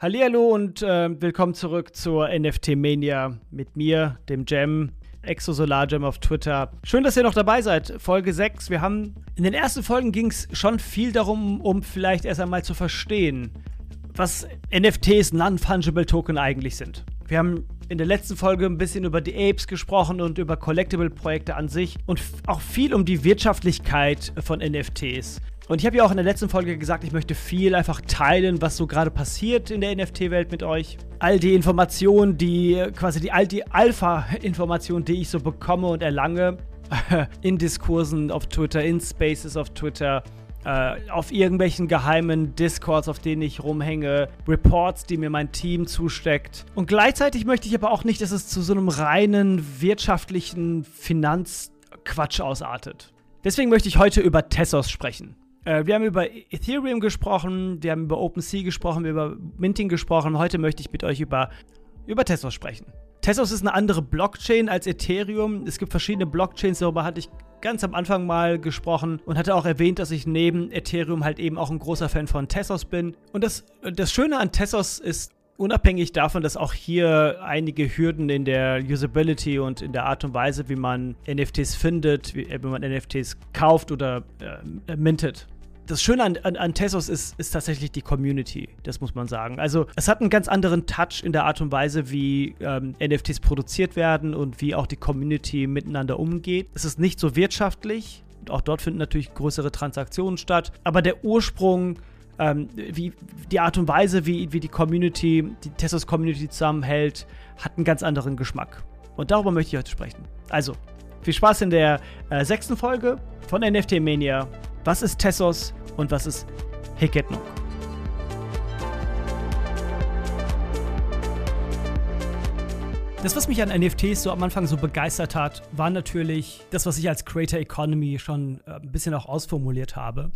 Hallihallo und äh, willkommen zurück zur NFT Mania mit mir, dem Jam, Exosolar Jam auf Twitter. Schön, dass ihr noch dabei seid. Folge 6. Wir haben in den ersten Folgen ging es schon viel darum, um vielleicht erst einmal zu verstehen, was NFTs, Non-Fungible Token eigentlich sind. Wir haben in der letzten Folge ein bisschen über die Apes gesprochen und über Collectible-Projekte an sich und auch viel um die Wirtschaftlichkeit von NFTs. Und ich habe ja auch in der letzten Folge gesagt, ich möchte viel einfach teilen, was so gerade passiert in der NFT-Welt mit euch. All die Informationen, die quasi die, all die Alpha-Informationen, die ich so bekomme und erlange in Diskursen auf Twitter, in Spaces auf Twitter, äh, auf irgendwelchen geheimen Discords, auf denen ich rumhänge, Reports, die mir mein Team zusteckt. Und gleichzeitig möchte ich aber auch nicht, dass es zu so einem reinen wirtschaftlichen Finanzquatsch ausartet. Deswegen möchte ich heute über Tessos sprechen. Äh, wir haben über Ethereum gesprochen, wir haben über OpenSea gesprochen, wir haben über Minting gesprochen. Heute möchte ich mit euch über, über Tezos sprechen. Tezos ist eine andere Blockchain als Ethereum. Es gibt verschiedene Blockchains, darüber hatte ich ganz am Anfang mal gesprochen und hatte auch erwähnt, dass ich neben Ethereum halt eben auch ein großer Fan von Tezos bin. Und das, das Schöne an Tezos ist, unabhängig davon, dass auch hier einige Hürden in der Usability und in der Art und Weise, wie man NFTs findet, wie, äh, wenn man NFTs kauft oder äh, mintet, das Schöne an, an, an Tesos ist, ist tatsächlich die Community, das muss man sagen. Also es hat einen ganz anderen Touch in der Art und Weise, wie ähm, NFTs produziert werden und wie auch die Community miteinander umgeht. Es ist nicht so wirtschaftlich. Auch dort finden natürlich größere Transaktionen statt. Aber der Ursprung, ähm, wie die Art und Weise, wie, wie die Community, die Tesos-Community zusammenhält, hat einen ganz anderen Geschmack. Und darüber möchte ich heute sprechen. Also, viel Spaß in der äh, sechsten Folge von NFT Mania. Was ist Tessos und was ist Heketnung? Das, was mich an NFTs so am Anfang so begeistert hat, war natürlich das, was ich als Creator Economy schon äh, ein bisschen auch ausformuliert habe.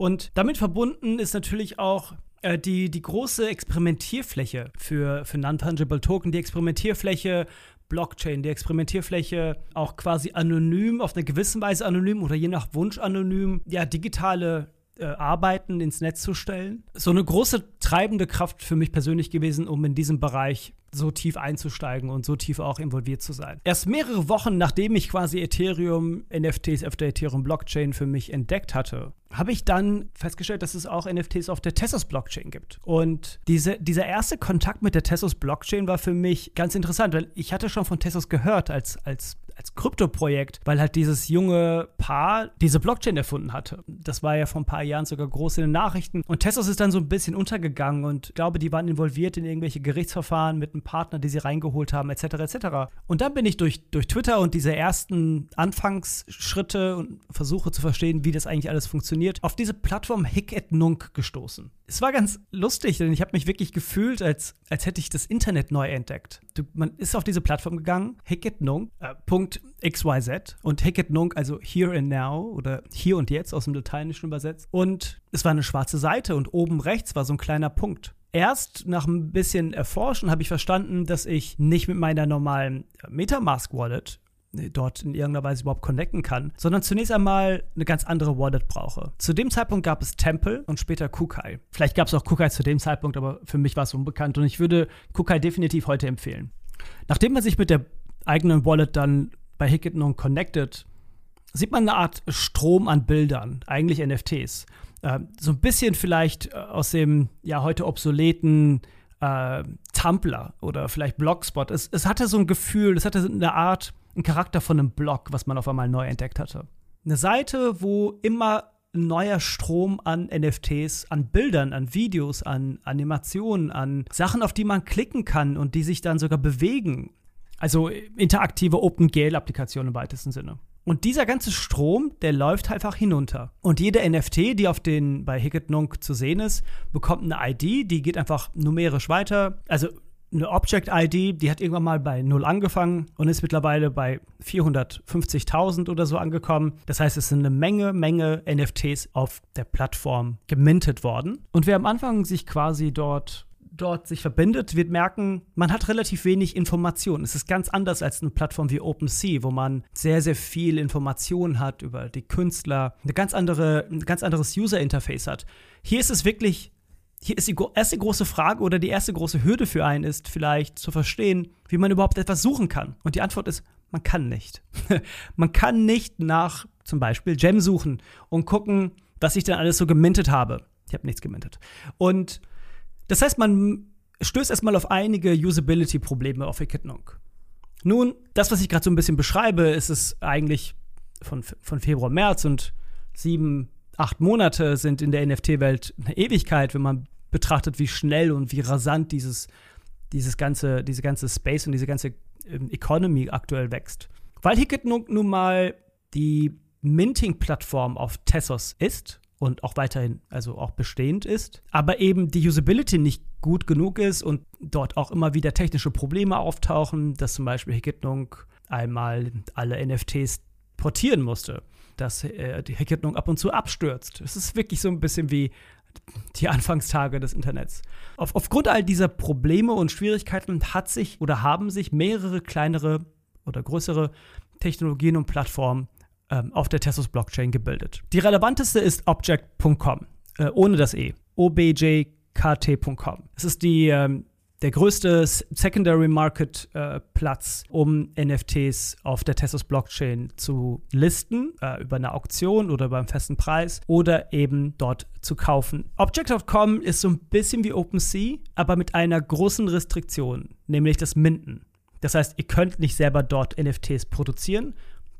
Und damit verbunden ist natürlich auch äh, die, die große Experimentierfläche für, für Non-Fungible Token, die Experimentierfläche Blockchain, die Experimentierfläche auch quasi anonym, auf eine gewisse Weise anonym oder je nach Wunsch anonym, ja, digitale äh, Arbeiten ins Netz zu stellen. So eine große treibende Kraft für mich persönlich gewesen, um in diesem Bereich so tief einzusteigen und so tief auch involviert zu sein. Erst mehrere Wochen nachdem ich quasi Ethereum, NFTs auf der Ethereum Blockchain für mich entdeckt hatte, habe ich dann festgestellt, dass es auch NFTs auf der Tessos Blockchain gibt. Und diese, dieser erste Kontakt mit der Tessos Blockchain war für mich ganz interessant, weil ich hatte schon von Tessos gehört als, als als Krypto-Projekt, weil halt dieses junge Paar diese Blockchain erfunden hatte. Das war ja vor ein paar Jahren sogar groß in den Nachrichten. Und Tessos ist dann so ein bisschen untergegangen und ich glaube, die waren involviert in irgendwelche Gerichtsverfahren mit einem Partner, die sie reingeholt haben, etc. etc. Und dann bin ich durch, durch Twitter und diese ersten Anfangsschritte und Versuche zu verstehen, wie das eigentlich alles funktioniert, auf diese Plattform Hick et Nunc gestoßen. Es war ganz lustig, denn ich habe mich wirklich gefühlt, als, als hätte ich das Internet neu entdeckt. Du, man ist auf diese Plattform gegangen, Hicketnung, äh, .xyz und Hicketnung, also Here and Now oder Hier und Jetzt aus dem Lateinischen übersetzt. Und es war eine schwarze Seite und oben rechts war so ein kleiner Punkt. Erst nach ein bisschen Erforschen habe ich verstanden, dass ich nicht mit meiner normalen Metamask-Wallet dort in irgendeiner Weise überhaupt connecten kann, sondern zunächst einmal eine ganz andere Wallet brauche. Zu dem Zeitpunkt gab es Temple und später Kukai. Vielleicht gab es auch Kukai zu dem Zeitpunkt, aber für mich war es unbekannt und ich würde Kukai definitiv heute empfehlen. Nachdem man sich mit der eigenen Wallet dann bei Hicketon connected, sieht man eine Art Strom an Bildern, eigentlich NFTs. Äh, so ein bisschen vielleicht äh, aus dem ja heute obsoleten äh, Tumblr oder vielleicht Blogspot. Es, es hatte so ein Gefühl, es hatte eine Art ein Charakter von einem Blog, was man auf einmal neu entdeckt hatte. Eine Seite, wo immer ein neuer Strom an NFTs, an Bildern, an Videos, an Animationen, an Sachen, auf die man klicken kann und die sich dann sogar bewegen. Also interaktive OpenGL-Applikationen im weitesten Sinne. Und dieser ganze Strom, der läuft einfach hinunter. Und jede NFT, die auf den bei Hicketnunk zu sehen ist, bekommt eine ID, die geht einfach numerisch weiter. Also eine Object-ID, die hat irgendwann mal bei 0 angefangen und ist mittlerweile bei 450.000 oder so angekommen. Das heißt, es sind eine Menge, Menge NFTs auf der Plattform gemintet worden. Und wer am Anfang sich quasi dort dort sich verbindet, wird merken, man hat relativ wenig Informationen. Es ist ganz anders als eine Plattform wie OpenSea, wo man sehr, sehr viel Informationen hat über die Künstler, eine ganz andere, ein ganz anderes User-Interface hat. Hier ist es wirklich hier ist die erste große Frage oder die erste große Hürde für einen ist vielleicht zu verstehen, wie man überhaupt etwas suchen kann. Und die Antwort ist, man kann nicht. man kann nicht nach zum Beispiel Gem suchen und gucken, was ich dann alles so gemintet habe. Ich habe nichts gemintet. Und das heißt, man stößt erstmal auf einige Usability-Probleme auf Echidnung. Nun, das, was ich gerade so ein bisschen beschreibe, ist es eigentlich von, von Februar, März und sieben, acht Monate sind in der NFT-Welt eine Ewigkeit, wenn man betrachtet, wie schnell und wie rasant dieses, dieses ganze, diese ganze Space und diese ganze ähm, Economy aktuell wächst. Weil Hicket nun, nun mal die Minting-Plattform auf Tessos ist und auch weiterhin, also auch bestehend ist, aber eben die Usability nicht gut genug ist und dort auch immer wieder technische Probleme auftauchen, dass zum Beispiel Hicketnung einmal alle NFTs portieren musste, dass äh, die Hicketnung ab und zu abstürzt. Es ist wirklich so ein bisschen wie die Anfangstage des Internets. Auf, aufgrund all dieser Probleme und Schwierigkeiten hat sich oder haben sich mehrere kleinere oder größere Technologien und Plattformen ähm, auf der Tessos Blockchain gebildet. Die relevanteste ist Object.com, äh, ohne das E. objkt.com. Es ist die, ähm, der größte Secondary Market äh, Platz, um NFTs auf der Tessos Blockchain zu listen, äh, über eine Auktion oder beim festen Preis oder eben dort zu kaufen. Object.com ist so ein bisschen wie OpenSea, aber mit einer großen Restriktion, nämlich das Minden. Das heißt, ihr könnt nicht selber dort NFTs produzieren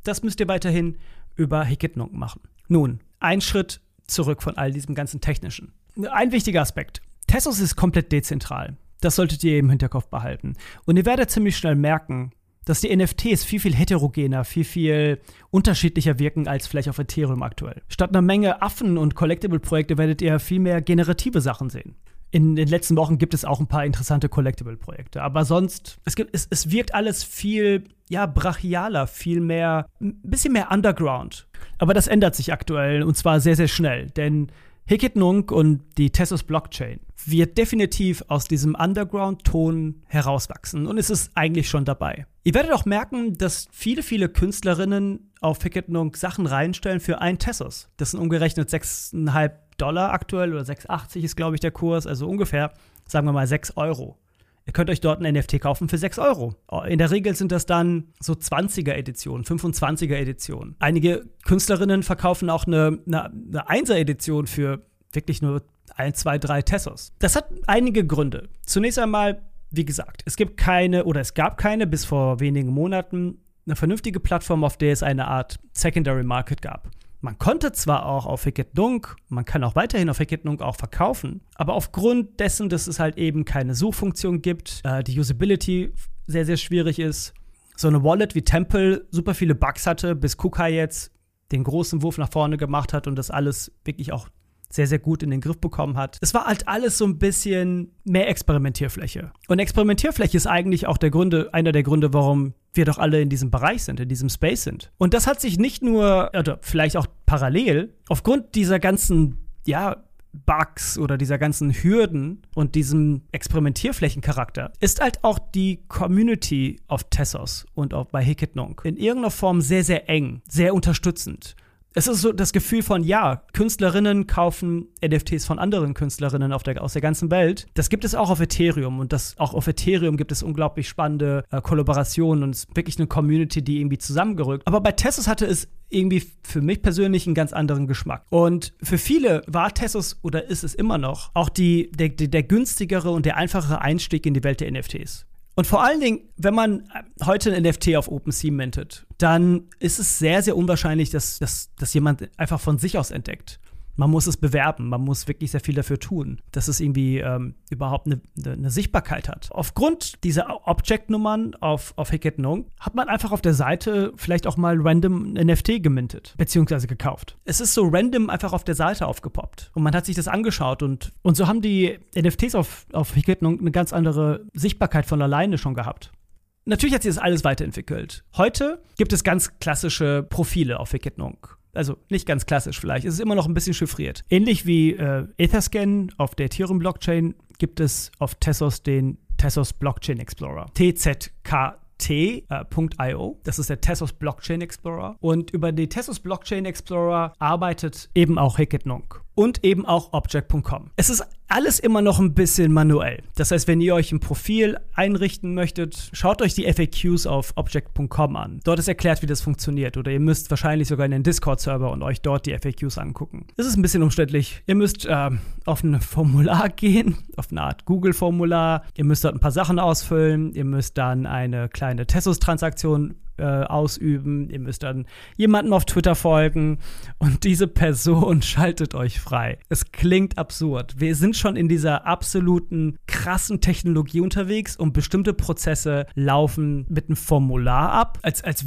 das müsst ihr weiterhin über Hicketnung machen. Nun, ein Schritt zurück von all diesem ganzen Technischen. Ein wichtiger Aspekt. Tessos ist komplett dezentral. Das solltet ihr im Hinterkopf behalten. Und ihr werdet ziemlich schnell merken, dass die NFTs viel, viel heterogener, viel, viel unterschiedlicher wirken als vielleicht auf Ethereum aktuell. Statt einer Menge Affen- und Collectible-Projekte werdet ihr viel mehr generative Sachen sehen in den letzten Wochen gibt es auch ein paar interessante Collectible-Projekte. Aber sonst, es, gibt, es, es wirkt alles viel, ja, brachialer, viel mehr, ein bisschen mehr Underground. Aber das ändert sich aktuell und zwar sehr, sehr schnell. Denn Hickett Nunk und die Tessos Blockchain wird definitiv aus diesem Underground-Ton herauswachsen und es ist eigentlich schon dabei. Ihr werdet auch merken, dass viele, viele Künstlerinnen auf Hickett Nunk Sachen reinstellen für ein Tessos. Das sind umgerechnet 6,5 Dollar aktuell oder 6,80 ist, glaube ich, der Kurs, also ungefähr, sagen wir mal, 6 Euro. Ihr könnt euch dort ein NFT kaufen für 6 Euro. In der Regel sind das dann so 20er-Editionen, 25er-Editionen. Einige Künstlerinnen verkaufen auch eine, eine, eine 1er-Edition für wirklich nur 1, 2, 3 Tessos. Das hat einige Gründe. Zunächst einmal, wie gesagt, es gibt keine oder es gab keine bis vor wenigen Monaten eine vernünftige Plattform, auf der es eine Art Secondary Market gab. Man konnte zwar auch auf Hicket Dunk, man kann auch weiterhin auf Hicket Dunk auch verkaufen, aber aufgrund dessen, dass es halt eben keine Suchfunktion gibt, äh, die Usability sehr, sehr schwierig ist, so eine Wallet wie Temple super viele Bugs hatte, bis Kuka jetzt den großen Wurf nach vorne gemacht hat und das alles wirklich auch sehr, sehr gut in den Griff bekommen hat. Es war halt alles so ein bisschen mehr Experimentierfläche. Und Experimentierfläche ist eigentlich auch der Gründe, einer der Gründe, warum wir doch alle in diesem Bereich sind, in diesem Space sind. Und das hat sich nicht nur, oder vielleicht auch parallel, aufgrund dieser ganzen, ja, Bugs oder dieser ganzen Hürden und diesem Experimentierflächencharakter ist halt auch die Community auf Tessos und auch bei Hicketnong in irgendeiner Form sehr, sehr eng, sehr unterstützend es ist so das Gefühl von, ja, Künstlerinnen kaufen NFTs von anderen Künstlerinnen der, aus der ganzen Welt. Das gibt es auch auf Ethereum und das, auch auf Ethereum gibt es unglaublich spannende äh, Kollaborationen und es ist wirklich eine Community, die irgendwie zusammengerückt. Aber bei Tessos hatte es irgendwie für mich persönlich einen ganz anderen Geschmack. Und für viele war Tessos oder ist es immer noch auch die, der, der günstigere und der einfachere Einstieg in die Welt der NFTs. Und vor allen Dingen, wenn man heute ein NFT auf OpenSea mintet, dann ist es sehr, sehr unwahrscheinlich, dass, dass, dass jemand einfach von sich aus entdeckt man muss es bewerben, man muss wirklich sehr viel dafür tun, dass es irgendwie ähm, überhaupt eine, eine, Sichtbarkeit hat. Aufgrund dieser Object-Nummern auf, auf Hicket hat man einfach auf der Seite vielleicht auch mal random NFT gemintet, beziehungsweise gekauft. Es ist so random einfach auf der Seite aufgepoppt und man hat sich das angeschaut und, und so haben die NFTs auf, auf Hicket eine ganz andere Sichtbarkeit von alleine schon gehabt. Natürlich hat sich das alles weiterentwickelt. Heute gibt es ganz klassische Profile auf Nunk. Also nicht ganz klassisch vielleicht. Es ist immer noch ein bisschen chiffriert. Ähnlich wie äh, Etherscan auf der Ethereum-Blockchain gibt es auf Tessos den Tessos Blockchain Explorer. TZK T.io. Das ist der Tessos Blockchain Explorer. Und über den Tessos Blockchain Explorer arbeitet eben auch Hicketnunk und eben auch Object.com. Es ist Alles immer noch ein bisschen manuell. Das heißt, wenn ihr euch ein Profil einrichten möchtet, schaut euch die FAQs auf object.com an. Dort ist erklärt, wie das funktioniert. Oder ihr müsst wahrscheinlich sogar in den Discord-Server und euch dort die FAQs angucken. Das ist ein bisschen umständlich. Ihr müsst äh, auf ein Formular gehen, auf eine Art Google-Formular. Ihr müsst dort ein paar Sachen ausfüllen. Ihr müsst dann eine kleine Tessus-Transaktion äh, ausüben. Ihr müsst dann jemandem auf Twitter folgen und diese Person schaltet euch frei. Es klingt absurd. Wir sind schon in dieser absoluten krassen Technologie unterwegs und bestimmte Prozesse laufen mit einem Formular ab, als, als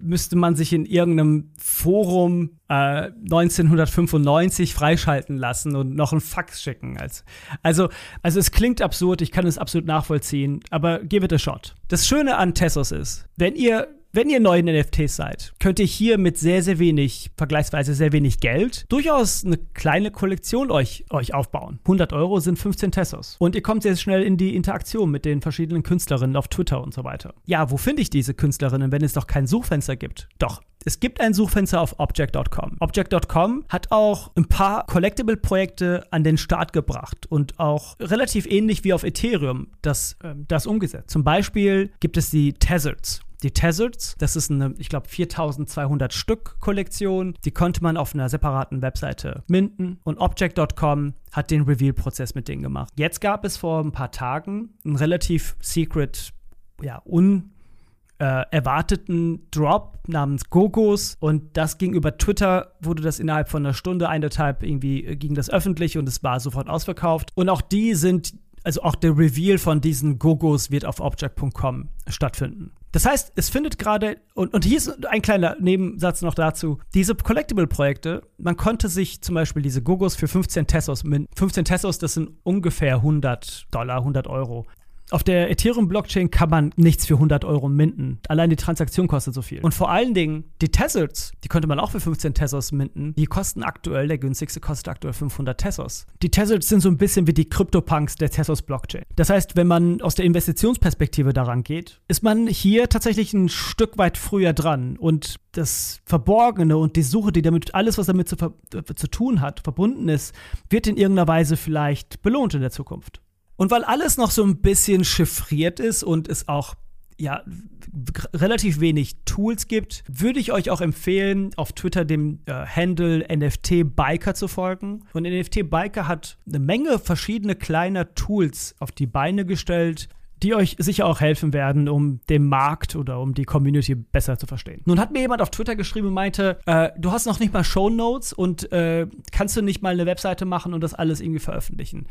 müsste man sich in irgendeinem Forum äh, 1995 freischalten lassen und noch einen Fax schicken. Als, also, also es klingt absurd, ich kann es absolut nachvollziehen, aber give it a shot. Das Schöne an Tessos ist, wenn ihr wenn ihr neu in NFTs seid, könnt ihr hier mit sehr, sehr wenig, vergleichsweise sehr wenig Geld, durchaus eine kleine Kollektion euch, euch aufbauen. 100 Euro sind 15 Tessos. Und ihr kommt sehr schnell in die Interaktion mit den verschiedenen Künstlerinnen auf Twitter und so weiter. Ja, wo finde ich diese Künstlerinnen, wenn es doch kein Suchfenster gibt? Doch, es gibt ein Suchfenster auf Object.com. Object.com hat auch ein paar Collectible-Projekte an den Start gebracht und auch relativ ähnlich wie auf Ethereum das, äh, das umgesetzt. Zum Beispiel gibt es die Tezards die Tezards. Das ist eine, ich glaube, 4200 Stück Kollektion. Die konnte man auf einer separaten Webseite minden und Object.com hat den Reveal-Prozess mit denen gemacht. Jetzt gab es vor ein paar Tagen einen relativ secret, ja, un äh, erwarteten Drop namens Gogos und das ging über Twitter, wurde das innerhalb von einer Stunde, eineinhalb irgendwie äh, ging das öffentlich und es war sofort ausverkauft. Und auch die sind, also auch der Reveal von diesen Gogos wird auf object.com stattfinden. Das heißt, es findet gerade, und, und hier ist ein kleiner Nebensatz noch dazu, diese Collectible-Projekte, man konnte sich zum Beispiel diese Gogos für 15 Tessos, 15 Tessos, das sind ungefähr 100 Dollar, 100 Euro, auf der Ethereum-Blockchain kann man nichts für 100 Euro minden. Allein die Transaktion kostet so viel. Und vor allen Dingen, die Tezos, die könnte man auch für 15 Tesos minden. Die kosten aktuell, der günstigste kostet aktuell 500 Tesos. Die Tezos sind so ein bisschen wie die Crypto-Punks der Tezos-Blockchain. Das heißt, wenn man aus der Investitionsperspektive daran geht, ist man hier tatsächlich ein Stück weit früher dran. Und das Verborgene und die Suche, die damit, alles, was damit zu, zu tun hat, verbunden ist, wird in irgendeiner Weise vielleicht belohnt in der Zukunft. Und weil alles noch so ein bisschen chiffriert ist und es auch ja, relativ wenig Tools gibt, würde ich euch auch empfehlen, auf Twitter dem äh, Handle NFT Biker zu folgen. Und NFT Biker hat eine Menge verschiedene kleiner Tools auf die Beine gestellt, die euch sicher auch helfen werden, um den Markt oder um die Community besser zu verstehen. Nun hat mir jemand auf Twitter geschrieben und meinte, äh, du hast noch nicht mal Show Notes und äh, kannst du nicht mal eine Webseite machen und das alles irgendwie veröffentlichen.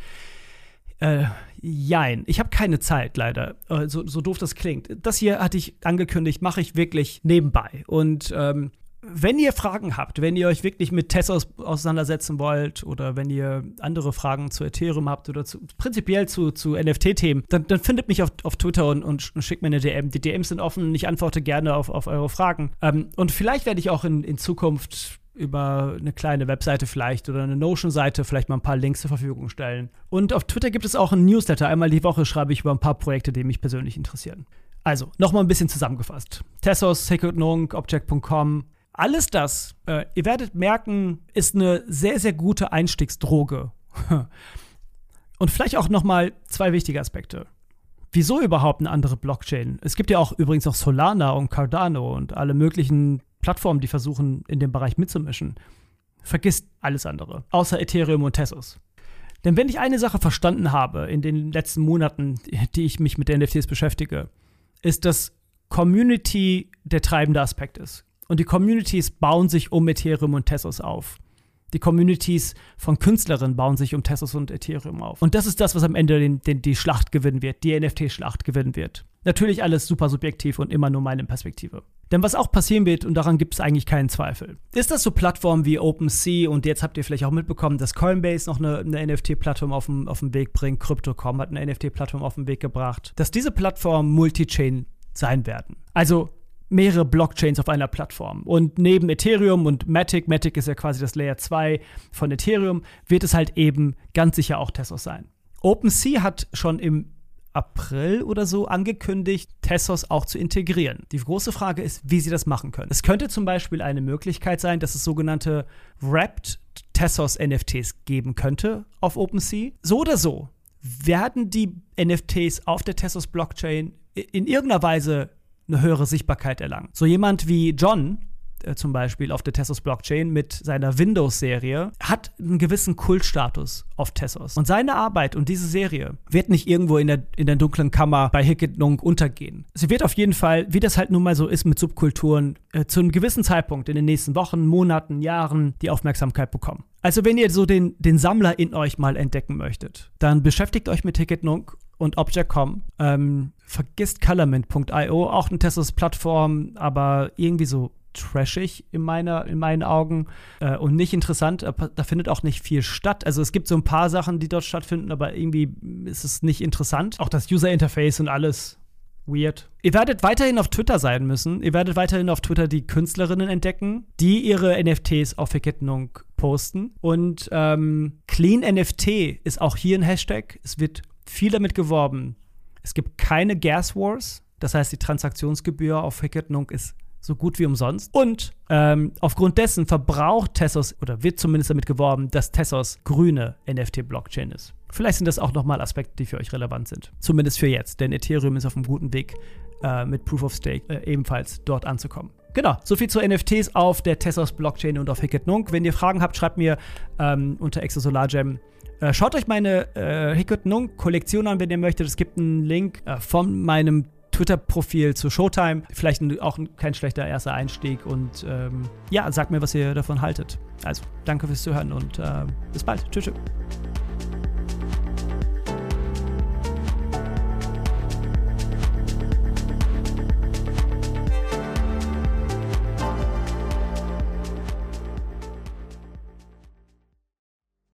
Äh, jein. Ich habe keine Zeit, leider. Äh, so, so doof das klingt. Das hier hatte ich angekündigt, mache ich wirklich nebenbei. Und ähm, wenn ihr Fragen habt, wenn ihr euch wirklich mit Tessos auseinandersetzen wollt oder wenn ihr andere Fragen zu Ethereum habt oder zu, prinzipiell zu, zu NFT-Themen, dann, dann, findet mich auf, auf Twitter und, und, schickt mir eine DM. Die DMs sind offen ich antworte gerne auf, auf eure Fragen. Ähm, und vielleicht werde ich auch in, in Zukunft über eine kleine Webseite vielleicht oder eine Notion-Seite vielleicht mal ein paar Links zur Verfügung stellen. Und auf Twitter gibt es auch einen Newsletter. Einmal die Woche schreibe ich über ein paar Projekte, die mich persönlich interessieren. Also, nochmal ein bisschen zusammengefasst. Tessos, Secretnung, Object.com, alles das, äh, ihr werdet merken, ist eine sehr, sehr gute Einstiegsdroge. Und vielleicht auch nochmal zwei wichtige Aspekte. Wieso überhaupt eine andere Blockchain? Es gibt ja auch übrigens auch Solana und Cardano und alle möglichen Plattformen, die versuchen, in dem Bereich mitzumischen. Vergisst alles andere, außer Ethereum und Tesos. Denn wenn ich eine Sache verstanden habe in den letzten Monaten, die ich mich mit NFTs beschäftige, ist, dass Community der treibende Aspekt ist. Und die Communities bauen sich um Ethereum und Tesos auf. Die Communities von Künstlerinnen bauen sich um Tesos und Ethereum auf. Und das ist das, was am Ende den, den, die Schlacht gewinnen wird, die NFT-Schlacht gewinnen wird. Natürlich alles super subjektiv und immer nur meine Perspektive. Denn was auch passieren wird, und daran gibt es eigentlich keinen Zweifel, ist, dass so Plattformen wie OpenSea und jetzt habt ihr vielleicht auch mitbekommen, dass Coinbase noch eine, eine NFT-Plattform auf den, auf den Weg bringt, Crypto.com hat eine NFT-Plattform auf den Weg gebracht, dass diese Plattformen Multi-Chain sein werden. Also mehrere Blockchains auf einer Plattform. Und neben Ethereum und Matic, Matic ist ja quasi das Layer 2 von Ethereum, wird es halt eben ganz sicher auch Tesos sein. OpenSea hat schon im April oder so angekündigt, Tessos auch zu integrieren. Die große Frage ist, wie sie das machen können. Es könnte zum Beispiel eine Möglichkeit sein, dass es sogenannte Wrapped Tessos NFTs geben könnte auf OpenSea. So oder so werden die NFTs auf der Tessos Blockchain in irgendeiner Weise eine höhere Sichtbarkeit erlangen. So jemand wie John, äh, zum Beispiel auf der Tessos Blockchain mit seiner Windows-Serie, hat einen gewissen Kultstatus auf Tessos. Und seine Arbeit und diese Serie wird nicht irgendwo in der, in der dunklen Kammer bei Hicketnung untergehen. Sie wird auf jeden Fall, wie das halt nun mal so ist mit Subkulturen, äh, zu einem gewissen Zeitpunkt in den nächsten Wochen, Monaten, Jahren die Aufmerksamkeit bekommen. Also wenn ihr so den, den Sammler in euch mal entdecken möchtet, dann beschäftigt euch mit Ticketnung und Object.com. Ähm, vergisst Colormint.io, auch eine Tessos-Plattform, aber irgendwie so trashig in, meiner, in meinen Augen äh, und nicht interessant. Da findet auch nicht viel statt. Also es gibt so ein paar Sachen, die dort stattfinden, aber irgendwie ist es nicht interessant. Auch das User-Interface und alles weird. Ihr werdet weiterhin auf Twitter sein müssen. Ihr werdet weiterhin auf Twitter die Künstlerinnen entdecken, die ihre NFTs auf Verkettung posten. Und ähm, Clean NFT ist auch hier ein Hashtag. Es wird viel damit geworben. Es gibt keine Gas Wars. Das heißt, die Transaktionsgebühr auf Verkettung ist so gut wie umsonst. Und ähm, aufgrund dessen verbraucht Tessos oder wird zumindest damit geworben, dass Tessos grüne NFT-Blockchain ist. Vielleicht sind das auch nochmal Aspekte, die für euch relevant sind. Zumindest für jetzt, denn Ethereum ist auf einem guten Weg, äh, mit Proof of Stake äh, ebenfalls dort anzukommen. Genau, soviel zu NFTs auf der Tessos Blockchain und auf Hicketnunk. Wenn ihr Fragen habt, schreibt mir ähm, unter Exosolargem. Äh, schaut euch meine äh, Hicketnunk-Kollektion an, wenn ihr möchtet. Es gibt einen Link äh, von meinem Twitter-Profil zu Showtime. Vielleicht auch kein schlechter erster Einstieg. Und ähm, ja, sagt mir, was ihr davon haltet. Also, danke fürs Zuhören und äh, bis bald. Tschüss. tschüss.